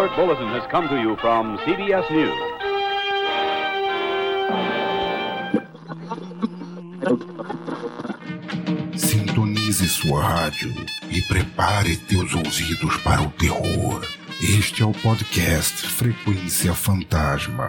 alert bulletin has come to you from CBS News. Sintonize sua rádio e prepare teus ouvidos para o terror. Este é o podcast Frequência Fantasma.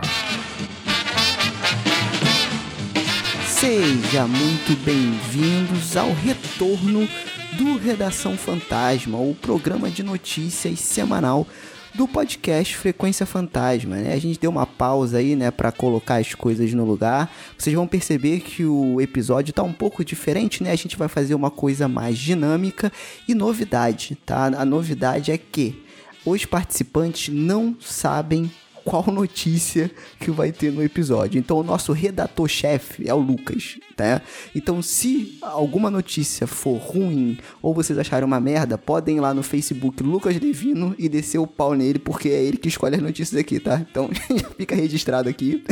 Seja muito bem-vindos ao retorno do Redação Fantasma, o programa de notícias semanal do podcast Frequência Fantasma, né? A gente deu uma pausa aí, né, para colocar as coisas no lugar. Vocês vão perceber que o episódio tá um pouco diferente, né? A gente vai fazer uma coisa mais dinâmica e novidade, tá? A novidade é que os participantes não sabem qual notícia que vai ter no episódio. Então o nosso redator-chefe é o Lucas, tá? Então se alguma notícia for ruim ou vocês acharem uma merda, podem ir lá no Facebook Lucas Levino e descer o pau nele, porque é ele que escolhe as notícias aqui, tá? Então já fica registrado aqui.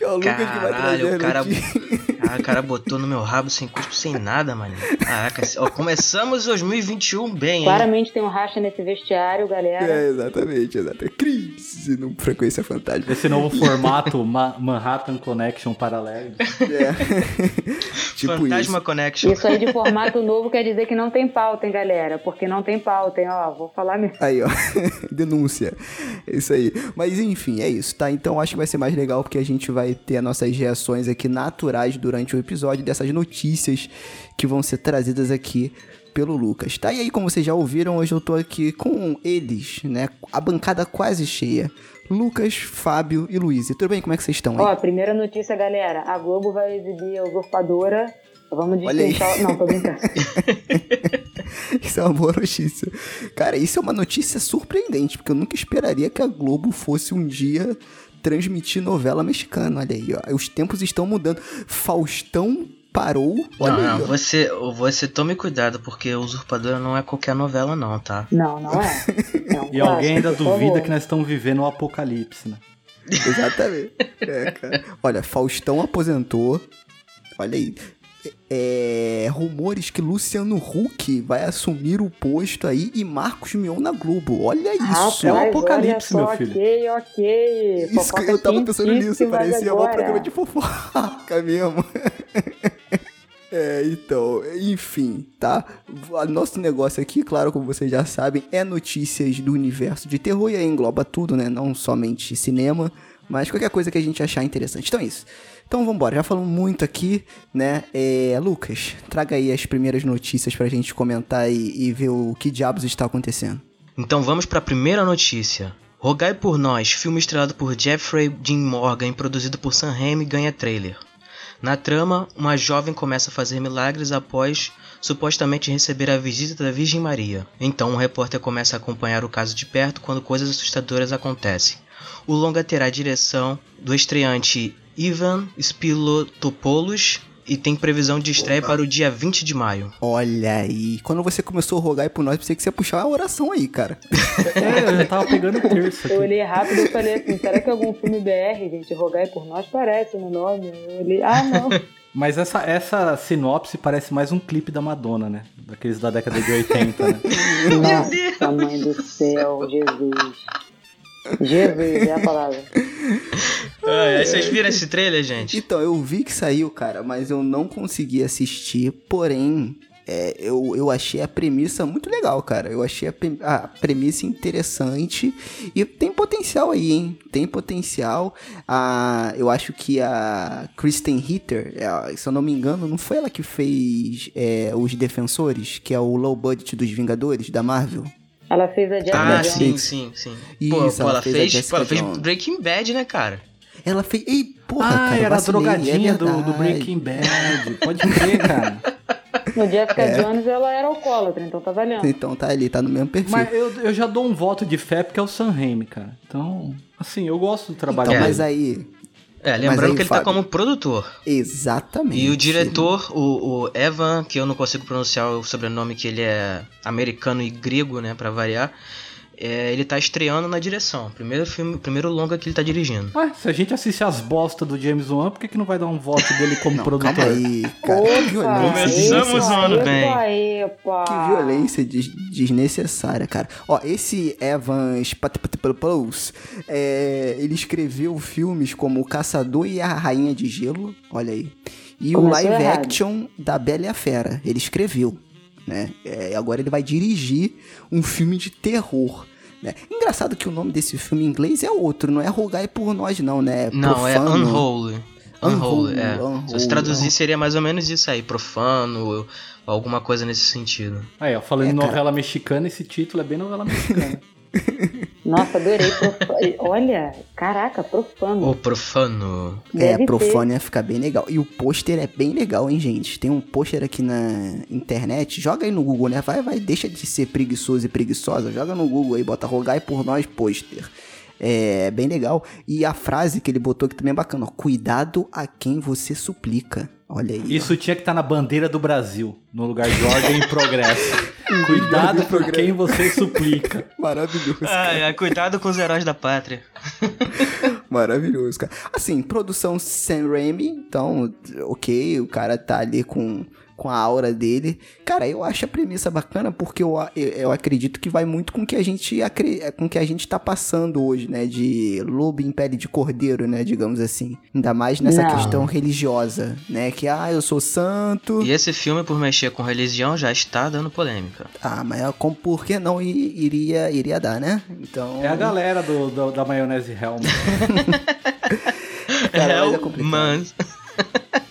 é o Lucas Caralho, que vai trazer o cara... Ah, o cara botou no meu rabo sem cuspo, sem nada, mano. Caraca, ó, começamos 2021 bem, hein? Claramente tem um racha nesse vestiário, galera. É, exatamente, exatamente. Crise no Frequência Fantástica. Esse novo formato Ma Manhattan Connection paralelo. É. tipo Fantasma isso. Connection. Isso aí de formato novo quer dizer que não tem pauta, hein, galera? Porque não tem pauta, hein? Ó, vou falar mesmo. Aí, ó. Denúncia. Isso aí. Mas enfim, é isso, tá? Então acho que vai ser mais legal porque a gente vai ter as nossas reações aqui naturais durante o episódio dessas notícias que vão ser trazidas aqui pelo Lucas, tá? E aí, como vocês já ouviram, hoje eu tô aqui com eles, né? A bancada quase cheia. Lucas, Fábio e Luiz. Tudo bem? Como é que vocês estão aí? Ó, primeira notícia, galera. A Globo vai exibir a usurpadora. Vamos destrinchar... Não, tô brincando. isso é uma boa notícia. Cara, isso é uma notícia surpreendente, porque eu nunca esperaria que a Globo fosse um dia transmitir novela mexicana. Olha aí, ó. Os tempos estão mudando. Faustão parou. Olha não, aí, não, você, você tome cuidado, porque Usurpadora não é qualquer novela, não, tá? Não, não é. Não, e alguém ainda duvida que nós estamos vivendo o um apocalipse, né? Exatamente. É, cara. Olha, Faustão aposentou. Olha aí é, rumores que Luciano Huck vai assumir o posto aí e Marcos Mion na Globo. Olha isso. é um apocalipse, meu filho. Ok, ok. Isso, eu tava pensando nisso. Parecia um programa de fofoca mesmo. É, então, enfim, tá? Nosso negócio aqui, claro, como vocês já sabem, é notícias do universo de terror e aí engloba tudo, né? Não somente cinema, mas qualquer coisa que a gente achar interessante. Então é isso. Então vamos embora, já falamos muito aqui, né? É, Lucas, traga aí as primeiras notícias pra gente comentar e, e ver o que diabos está acontecendo. Então vamos para a primeira notícia. Rogai por Nós, filme estrelado por Jeffrey Dean Morgan e produzido por Sam Raimi, ganha trailer. Na trama, uma jovem começa a fazer milagres após supostamente receber a visita da Virgem Maria. Então um repórter começa a acompanhar o caso de perto quando coisas assustadoras acontecem. O longa terá a direção do estreante Ivan Spilotopoulos e tem previsão de estreia para o dia 20 de maio. Olha aí, quando você começou a rogar aí por nós, pensei que você ia puxar uma oração aí, cara. é, eu já tava pegando terça. Eu olhei rápido e falei assim, será que é algum filme BR, gente? Rogai por nós parece no nome. Eu olhei, ah, não. Mas essa, essa sinopse parece mais um clipe da Madonna, né? Daqueles da década de 80, né? Nossa, mãe do céu, Jesus. Jesus é a palavra. Ah, vocês viram esse trailer, gente? Então, eu vi que saiu, cara, mas eu não consegui assistir. Porém, é, eu, eu achei a premissa muito legal, cara. Eu achei a, a, premissa interessante e tem potencial aí, hein? Tem potencial. Ah, eu acho que a Kristen Ritter, é, se eu não me engano, não foi ela que fez é, Os Defensores, que é o low budget dos Vingadores da Marvel? Ela fez a Jessica Ah, Jones. sim, sim, sim. Isso, pô, pô, ela ela, fez fez, pô, ela fez. Breaking Bad, né, cara? Ela fez. Ei, porra, ah, cara. era a vacilei, drogadinha é do, do. Breaking Bad. Pode crer, cara. No Jessica É. Jones ela era alcoólatra, então tá valendo. Então tá ali, tá no mesmo perfil. Mas eu, eu já dou um voto de fé porque é o Sam Raimi, cara. Então, assim, eu gosto do trabalho Então, dele. mas aí. É, lembrando aí, que ele tá Fábio? como produtor. Exatamente. E o diretor, o, o Evan, que eu não consigo pronunciar o sobrenome, que ele é americano e grego, né, pra variar. É, ele tá estreando na direção. Primeiro filme, primeiro longa que ele tá dirigindo. Ué, se a gente assiste as bostas do James Wan, por que, que não vai dar um voto dele como Não, produtor? calma aí, cara. que violência. Começamos o ano bem. Aí. Que violência des- desnecessária, cara. Ó, esse Evan Spatapatapoulos, é, ele escreveu filmes como O Caçador e a Rainha de Gelo, olha aí. E o Começou live errado. action da Bela e a Fera, ele escreveu, né? É, agora ele vai dirigir um filme de terror. Né? Engraçado que o nome desse filme em inglês é outro, não é Rogai por Nós, não, né? Não, é Profano. Unholy. Unholy, Unholy, é. unholy, Se você traduzir, unholy. seria mais ou menos isso aí, profano, ou alguma coisa nesse sentido. Aí, ó, falando É, em cara. novela mexicana, esse título é bem novela mexicana. Nossa, adorei. profa- Olha, caraca, profano. O profano. É, Deve Profone ia ficar bem legal. E o pôster é bem legal, hein, gente? Tem um pôster aqui na internet. Joga aí no Google, né? Vai, vai, deixa de ser preguiçoso e preguiçosa. Joga no Google aí, bota Rogai por nós pôster. É bem legal. E a frase que ele botou aqui também é bacana. Ó, Cuidado a quem você suplica. Olha aí. ó. Isso tinha que estar na bandeira do Brasil, no lugar de ordem e progresso. Cuidado por quem você suplica. Maravilhoso. Ah, é, cuidado com os heróis da pátria. Maravilhoso, cara. Assim, produção Sam Raimi, então, ok, o cara tá ali com, com a aura dele. Cara, eu acho a premissa bacana porque eu, eu, eu acredito que vai muito com o que a gente com o que a gente tá passando hoje, né? De lobo em pele de cordeiro, né? Digamos assim. Ainda mais nessa Não. questão religiosa, né? Que, ah, eu sou santo. E esse filme, por mexer com religião, já está dando polêmica. Ah, mas é como, por que não iria, iria dar, né? Então. É a galera do, do- da maionese Helm. Cara, mas é complicado. mas...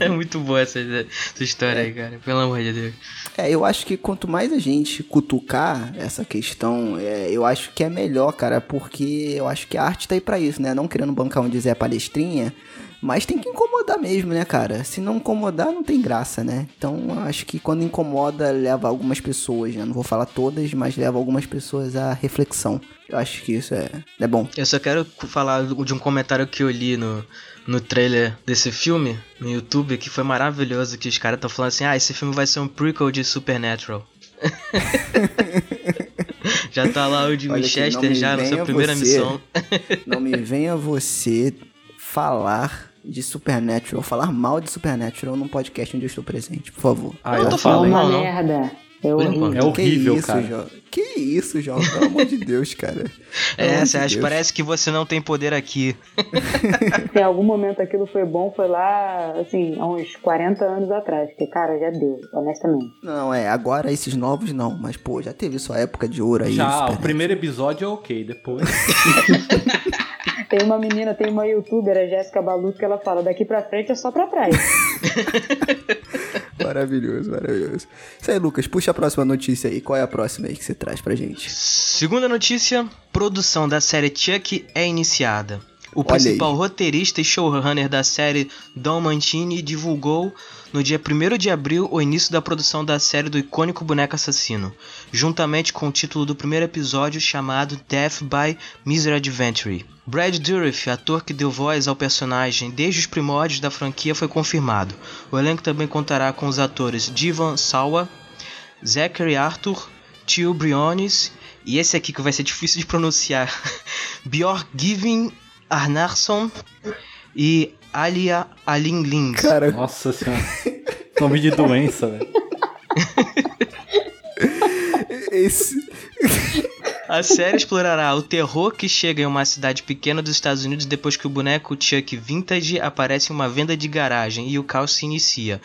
É. muito boa essa, essa história aí, cara. Pelo amor de Deus. É, eu acho que quanto mais a gente cutucar essa questão, é, eu acho que é melhor, cara, porque eu acho que a arte tá aí pra isso, né? Não querendo bancar um dizer palestrinha, mas tem que incomodar mesmo, né, cara? Se não incomodar, não tem graça, né? Então, eu acho que quando incomoda, leva algumas pessoas, né? Não vou falar todas, mas leva algumas pessoas à reflexão. Eu acho que isso é, é bom. Eu só quero falar de um comentário que eu li no, no trailer desse filme, no YouTube, que foi maravilhoso, que os caras estão falando assim, ah, esse filme vai ser um prequel de Supernatural. já tá lá o de Olha Winchester já na sua primeira você. missão. Não me venha você falar de Supernatural, falar mal de Supernatural num podcast onde eu estou presente, por favor. Ah, Eu eu tô É falando mal, uma não. merda. É horrível. É horrível, que isso, cara. João? Que isso, João? Pelo amor de Deus, cara. Pelo É, você de parece que você não tem poder aqui. Se em algum momento aquilo foi bom, foi lá, assim, há uns 40 anos atrás. Porque, cara, já deu, honestamente. Não, é, agora esses novos não, mas pô, já teve sua época de ouro aí. Já, o primeiro episódio é ok, depois. Tem uma menina, tem uma youtuber, a Jéssica Baluto, que ela fala, daqui pra frente é só pra trás. Maravilhoso, maravilhoso. Isso aí, Lucas, puxa a próxima notícia aí. Qual é a próxima aí que você traz pra gente? Segunda notícia: produção da série Chuck é iniciada. O Olha principal aí. roteirista e showrunner da série, Don Mancini, divulgou no dia 1 de abril o início da produção da série do icônico boneco assassino, juntamente com o título do primeiro episódio chamado Death by Misadventure. Brad Dourif, ator que deu voz ao personagem desde os primórdios da franquia, foi confirmado. O elenco também contará com os atores Divan Sawa, Zachary Arthur, Tio Briones e esse aqui que vai ser difícil de pronunciar, Björk Giving Arnarsson e Alia Alingling. Cara, Nossa senhora. Nome de doença, velho. esse. A série explorará o terror que chega em uma cidade pequena dos Estados Unidos depois que o boneco Chuck Vintage aparece em uma venda de garagem e o caos se inicia,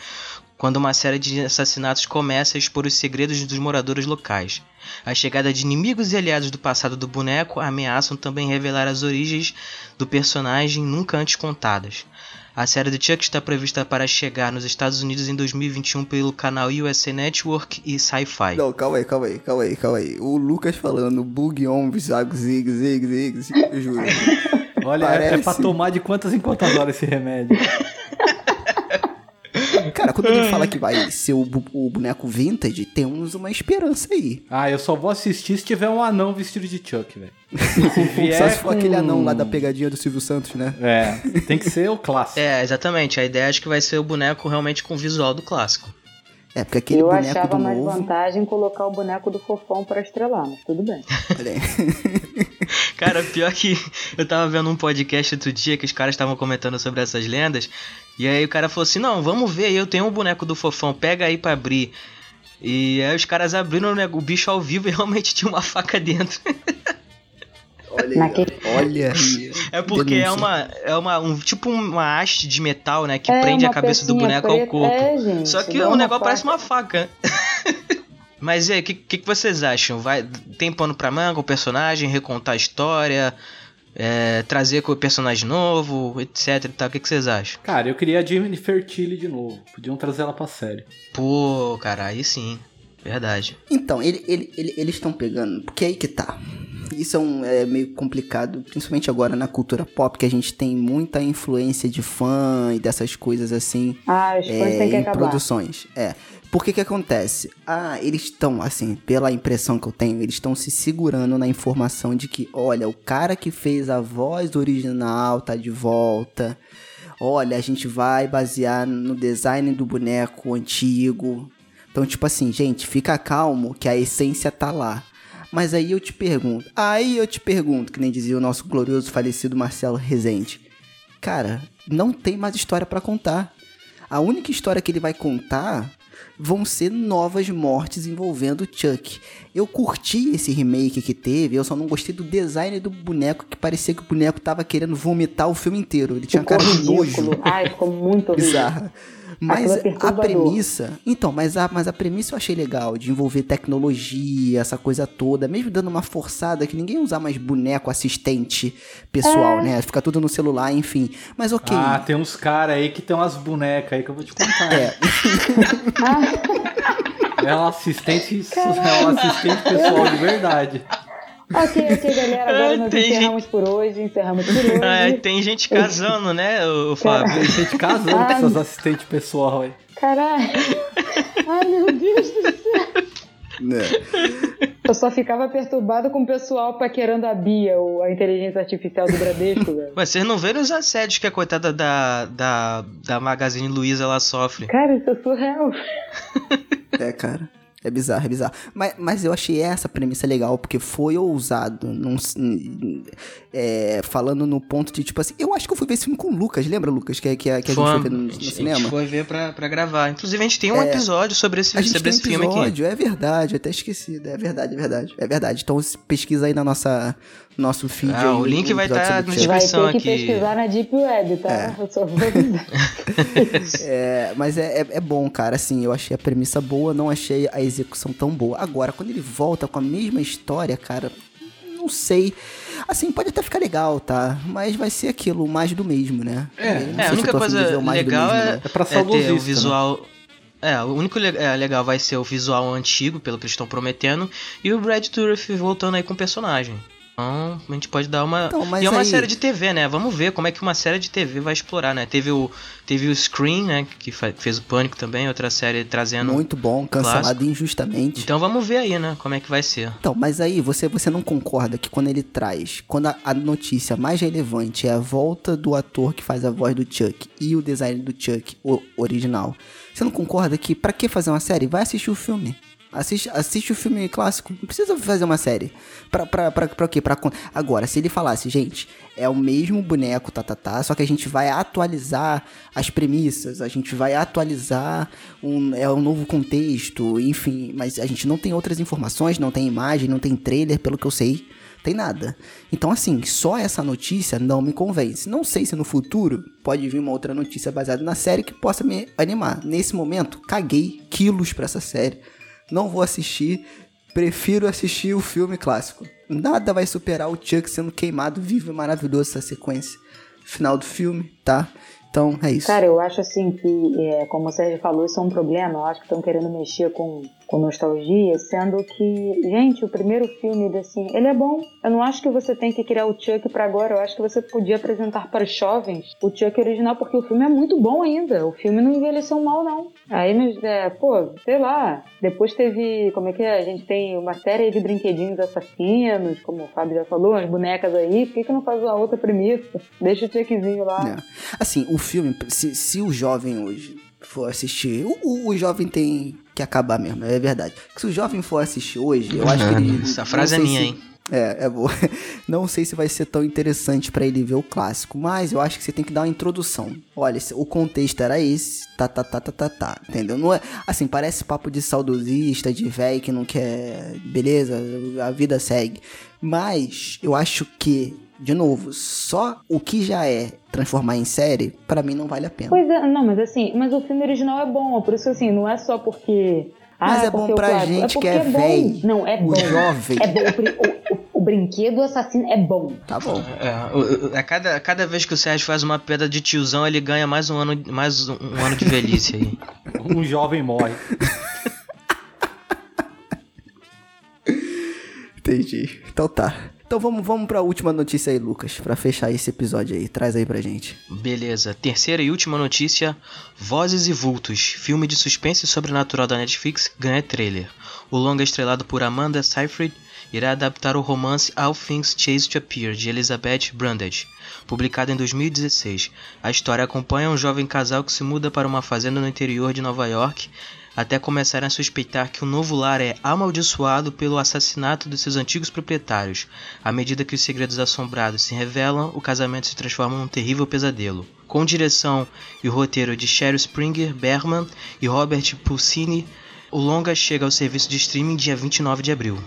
quando uma série de assassinatos começa a expor os segredos dos moradores locais. A chegada de inimigos e aliados do passado do boneco ameaçam também revelar as origens do personagem nunca antes contadas. A série do Chuck está prevista para chegar nos Estados Unidos em 2021 pelo canal USA Network e Sci-Fi. Não, calma aí, calma aí, calma aí, calma aí. O Lucas falando bug on, zig, zig, zig, zig, zig, juro. Olha, é, é Parece. pra tomar de quantas em quantas horas esse remédio. Quando ele fala que vai ser o, bu- o boneco vintage, temos uma esperança aí. Ah, eu só vou assistir se tiver um anão vestido de Chuck, velho. Só se for com- aquele anão lá da pegadinha do Silvio Santos, né? É, tem que ser o clássico. É, exatamente. A ideia acho que vai ser o boneco realmente com o visual do clássico. É, porque aquele eu boneco achava do mais novo. vantagem colocar o boneco do fofão pra estrelar, mas tudo bem. Olha aí. Cara, pior que eu tava vendo um podcast outro dia que os caras estavam comentando sobre essas lendas. E aí o cara falou assim: Não, vamos ver, eu tenho um boneco do fofão, pega aí pra abrir. E aí os caras abriram né, o bicho ao vivo e realmente tinha uma faca dentro. Olha aí. Naquele-. Olha aí. É porque é Denúncia. uma. É uma. Um, tipo uma haste de metal, né? Que É, prende a cabeça do boneco ao corpo. É, gente, Só que o negócio parece faca. uma faca. Mas e aí, o que, que, que vocês acham? Vai, tem pano pra manga o personagem, recontar a história, é, trazer com o personagem novo, etc e tal. O que, que vocês acham? Cara, eu queria a Jennifer Tilly de novo. Podiam trazer ela pra série. Pô, cara, aí sim. Verdade. Então, ele, ele, ele- eles estão pegando, porque aí que tá. Isso é, um- é meio complicado, principalmente agora na cultura pop, que a gente tem muita influência de fã e dessas coisas assim Ah, os fãs é, têm que em acabar. produções. É. Porque que acontece? Ah, eles estão, assim, pela impressão que eu tenho, eles estão se segurando na informação de que, olha, o cara que fez a voz original tá de volta. Olha, a gente vai basear no design do boneco antigo. Então, tipo assim, gente, fica calmo que a essência tá lá. Mas aí eu te pergunto, aí eu te pergunto, que nem dizia o nosso glorioso falecido Marcelo Rezende. Cara, não tem mais história pra contar. A única história que ele vai contar vão ser novas mortes envolvendo o Chuck. Eu curti esse remake que teve, eu só não gostei do design do boneco, que parecia que o boneco tava querendo vomitar o filme inteiro. Ele tinha Ficou cara de nojo. Ai, ficou muito horrível. Mas é a premissa. Então, mas a, mas a premissa eu achei legal, de envolver tecnologia, essa coisa toda, mesmo dando uma forçada que ninguém usar mais boneco assistente pessoal, né? Fica tudo no celular, enfim. Mas ok. Ah, tem uns caras aí que tem umas bonecas aí que eu vou te contar. É, É um assistente, é um assistente pessoal de verdade. Ok, ok, galera. Agora nós Tem encerramos por hoje. Encerramos por hoje. Ah, tem gente casando, né, o Fábio? Tem gente casando com Ah. essas assistentes pessoal aí. Caralho. Ai, meu Deus do céu. né? Eu só ficava perturbado com o pessoal paquerando a Bia, ou a inteligência artificial do Bradesco, velho. Mas vocês não viram os assédios que a coitada da, da, da Magazine Luiza ela sofre? Cara, isso é surreal. É, cara. É bizarro, é bizarro. Mas, mas eu achei essa premissa legal, porque foi ousado. Num, é, falando no ponto de, tipo assim, eu acho que eu fui ver esse filme com o Lucas, lembra, Lucas? Que, que, que a gente foi ver no, no a gente cinema? foi ver pra, pra gravar. Inclusive, a gente tem um episódio sobre esse, A gente sobre tem esse filme aqui. episódio, é verdade, eu até esqueci. É verdade, é verdade. É verdade. Então pesquisa aí na nossa nosso feed. Ah, aí, o link vai episódio tá no Chuck. Vai descrição ter que aqui. pesquisar na Deep Web, tá? Eu só vou. É, mas é, é, é bom, cara. Assim, eu achei a premissa boa, não achei a execução tão boa. Agora, quando ele volta com a mesma história, cara, não sei. Assim, pode até ficar legal, tá? Mas vai ser aquilo, mais do mesmo, né? É. É, a única coisa legal mesmo, é, não. É pra é ter saudosista, o né? visual. É, o único le- é, legal vai ser o visual antigo, pelo que eles estão prometendo, e o Brad Dourif voltando aí com o personagem. Então, a gente pode dar uma. Então, e é uma aí- série de TV, né? Vamos ver como é que uma série de TV vai explorar, né? Teve o, teve o Scream, né? Que fez o Pânico também, outra série trazendo. Muito bom, cancelado Clássico. injustamente. Então vamos ver aí, né? Como é que vai ser. Então, mas aí você, você não concorda que quando ele traz, quando a, a notícia mais relevante é a volta do ator que faz a voz do Chuck e o design do Chuck, o original, você não concorda que pra que fazer uma série? Vai assistir o filme. Assiste, assiste o filme clássico. Não precisa fazer uma série. Pra, pra, pra, pra quê? Pra, agora, se ele falasse, gente, é o mesmo boneco, tá, tá, tá, só que a gente vai atualizar as premissas, a gente vai atualizar um, é um novo contexto, enfim, mas a gente não tem outras informações, não tem imagem, não tem trailer, pelo que eu sei, tem nada. Então, assim, só essa notícia não me convence. Não sei se no futuro pode vir uma outra notícia baseada na série que possa me animar. Nesse momento, caguei quilos pra essa série. Não vou assistir, prefiro assistir o filme clássico. Nada vai superar o Chuck sendo queimado vivo e maravilhoso essa sequência final do filme, tá? Então, é isso. Cara, eu acho assim que, é, como o Sérgio falou, isso é um problema. Eu acho que estão querendo mexer com, com nostalgia, sendo que, gente, o primeiro filme, assim, ele é bom. Eu não acho que você tem que criar o Chuck pra agora. Eu acho que você podia apresentar para os jovens o Chuck original, porque o filme é muito bom ainda. O filme não envelheceu mal, não. Aí, mas, é, pô, sei lá. Depois teve, como é que é? A gente tem uma série de brinquedinhos assassinos, como o Fábio já falou, umas bonecas aí. Por que, que não faz uma outra premissa? Deixa o Chuckzinho lá. É. Assim, o filme, se, se o jovem hoje for assistir, o, o, o jovem tem que acabar mesmo, é verdade. Se o jovem for assistir hoje, eu acho que ele. Essa frase é minha, se- hein? É, é boa. Não sei se vai ser tão interessante pra ele ver o clássico, mas eu acho que você tem que dar uma introdução. Olha, o contexto era esse, tá, tá, tá, tá, tá, tá, entendeu? Não é, assim, parece papo de saudosista, de velho que não quer, beleza, a vida segue. Mas eu acho que, de novo, só o que já é transformar em série, pra mim não vale a pena. Pois é, não, mas assim, mas o filme original é bom, por isso assim, não é só porque. Mas ah, é bom porque o pra gente porque que é bom. véi. Não, é O bom. jovem. É bom. O, o- o- brinquedo assassino é bom. Tá bom. É, a, cada, a cada vez que o Sérgio faz uma pedra de tiozão, ele ganha mais um ano, mais um, um ano de velhice aí. Um jovem morre. Entendi. Então tá. Então vamos, vamos pra última notícia aí, Lucas, pra fechar esse episódio aí. Traz aí pra gente. Beleza, terceira e última notícia: Vozes e Vultos, filme de suspense sobrenatural da Netflix, ganha trailer. O longa estrelado por Amanda Seyfried irá adaptar o romance All Things Chase to Appear de Elizabeth Brundage, publicado em 2016. A história acompanha um jovem casal que se muda para uma fazenda no interior de Nova York até começarem a suspeitar que o novo lar é amaldiçoado pelo assassinato de seus antigos proprietários. À medida que os segredos assombrados se revelam, o casamento se transforma num terrível pesadelo. Com direção e roteiro de Sheryl Springer Berman e Robert Pulcini, o longa chega ao serviço de streaming dia 29 de abril.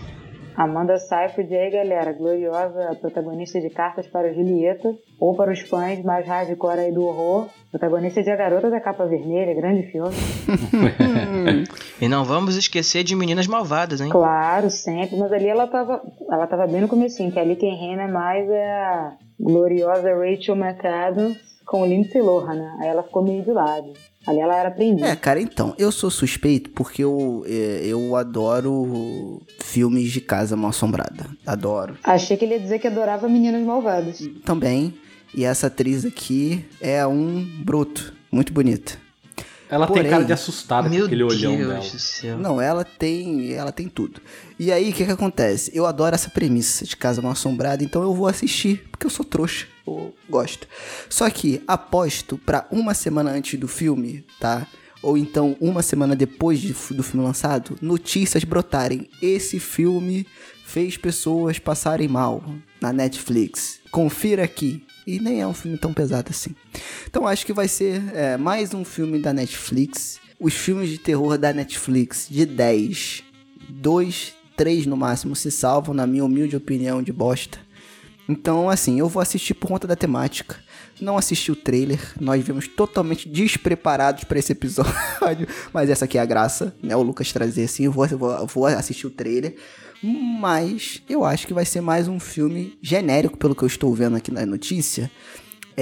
Amanda Seyfried aí, galera, gloriosa protagonista de Cartas para Julieta, ou para os fãs mais hardcore aí do horror, protagonista de A Garota da Capa Vermelha, grande filme. E não vamos esquecer de Meninas Malvadas, hein? Claro, sempre, mas ali ela tava, ela tava bem no comecinho, que ali quem reina mais é a gloriosa Rachel McAdams com o Lindsay Lohan, né? Aí ela ficou meio de lado. Ali ela era aprendiz. É, cara, então, eu sou suspeito porque eu, é, eu adoro filmes de casa mal assombrada. Adoro. Achei que ele ia dizer que adorava Meninas Malvadas. Também. E essa atriz aqui é um bruto. Muito bonita. Ela Porém, tem cara de assustada com aquele olhão Deus dela. do céu. Não, ela tem, ela tem tudo. E aí, o que que acontece? Eu adoro essa premissa de casa mal assombrada, então eu vou assistir, porque eu sou trouxa, eu gosto. Só que aposto pra uma semana antes do filme, tá? Ou então uma semana depois de- do filme lançado, notícias brotarem. Esse filme fez pessoas passarem mal na Netflix. Confira aqui. E nem é um filme tão pesado assim. Então acho que vai ser é, mais um filme da Netflix. Os filmes de terror da Netflix de 10, 2, 3 no máximo se salvam, na minha humilde opinião de bosta. Então, assim, eu vou assistir por conta da temática. Não assisti o trailer, nós vimos totalmente despreparados para esse episódio, mas essa aqui é a graça, né? O Lucas trazer assim, eu vou, vou assistir o trailer. Mas eu acho que vai ser mais um filme genérico, pelo que eu estou vendo aqui na notícia,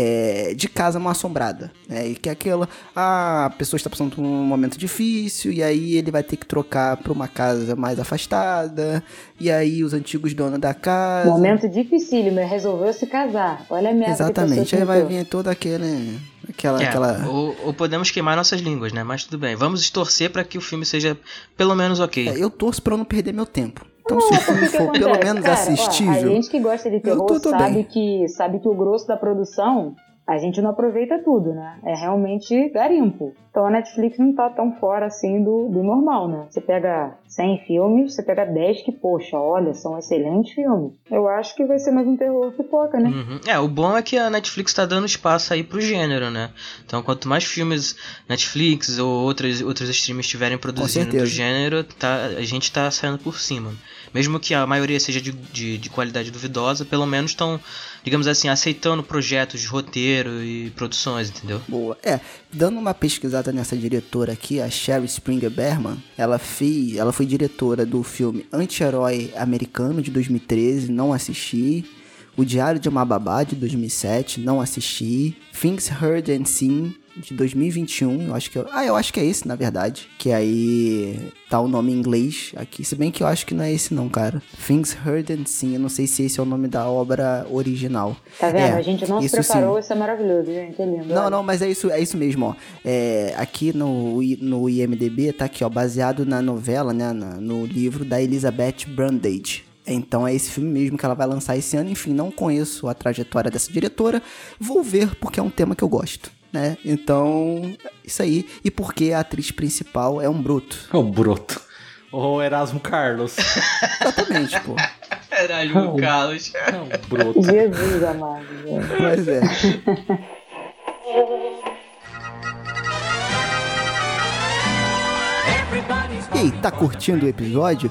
é, de casa mal assombrada. Né? E que é aquela. ah, A pessoa está passando por um momento difícil, e aí ele vai ter que trocar para uma casa mais afastada, e aí os antigos donos da casa. Momento dificílimo, ele resolveu se casar. Olha a merda que a Exatamente, aí vai vir toda aquele. Aquela. É, aquela... ou, ou podemos queimar nossas línguas, né? Mas tudo bem. Vamos torcer para que o filme seja pelo menos ok. É, eu torço pra eu não perder meu tempo. Então, se o filme for pelo menos Cara, ó, assistível. a gente que gosta de terror tô- tô sabe, bem. que, sabe que o grosso da produção a gente não aproveita tudo, né? É realmente garimpo. Então a Netflix não tá tão fora assim do, do normal, né? Você pega 100 filmes, você pega 10 que, poxa, olha, são excelentes filmes. Eu acho que vai ser mais um terror pipoca, né? Uhum. É, o bom é que a Netflix tá dando espaço aí pro gênero, né? Então, quanto mais filmes Netflix ou outros, outros streams estiverem produzindo do gênero, tá, a gente tá saindo por cima. Mesmo que a maioria seja de, de, de qualidade duvidosa, pelo menos estão, digamos assim, aceitando projetos de roteiro e produções, entendeu? Boa. É, dando uma pesquisada nessa diretora aqui, a Sherry Springer Berman, ela fez, ela foi diretora do filme Anti-Herói Americano de 2013, não assisti. O Diário de uma Babá de 2007, não assisti. Things Heard and Seen de 2021, eu acho que eu, ah, eu acho que é esse, na verdade, que aí tá o nome em inglês aqui, se bem que eu acho que não é esse não, cara. Things Heard and Seen, eu não sei se esse é o nome da obra original. Tá vendo? É, a gente não se isso sim. preparou, isso é maravilhoso, gente. É lindo. Não, olha. não, mas é isso, é isso mesmo, ó. É, aqui no, no IMDB tá aqui, ó, baseado na novela, né, no livro da Elizabeth Brundage. Então é esse filme mesmo que ela vai lançar esse ano. Enfim, não conheço a trajetória dessa diretora. Vou ver porque é um tema que eu gosto. Né? Então, isso aí. E porque a atriz principal é um bruto. O broto. O Erasmo Carlos. Exatamente, pô. Caralho, o Carlos. É um broto. Jesus amado. Mas é. E aí, tá curtindo o episódio?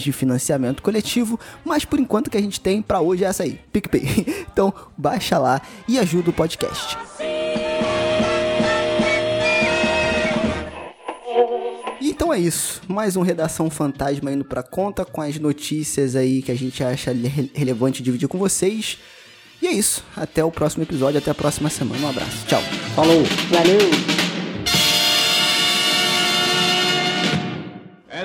de financiamento coletivo, mas por enquanto que a gente tem para hoje é essa aí, PicPay. Então, baixa lá e ajuda o podcast. Então é isso, mais um Redação Fantasma indo pra conta com as notícias aí que a gente acha re- relevante dividir com vocês. E é isso, até o próximo episódio, até a próxima semana. Um abraço, tchau. Falou. Valeu!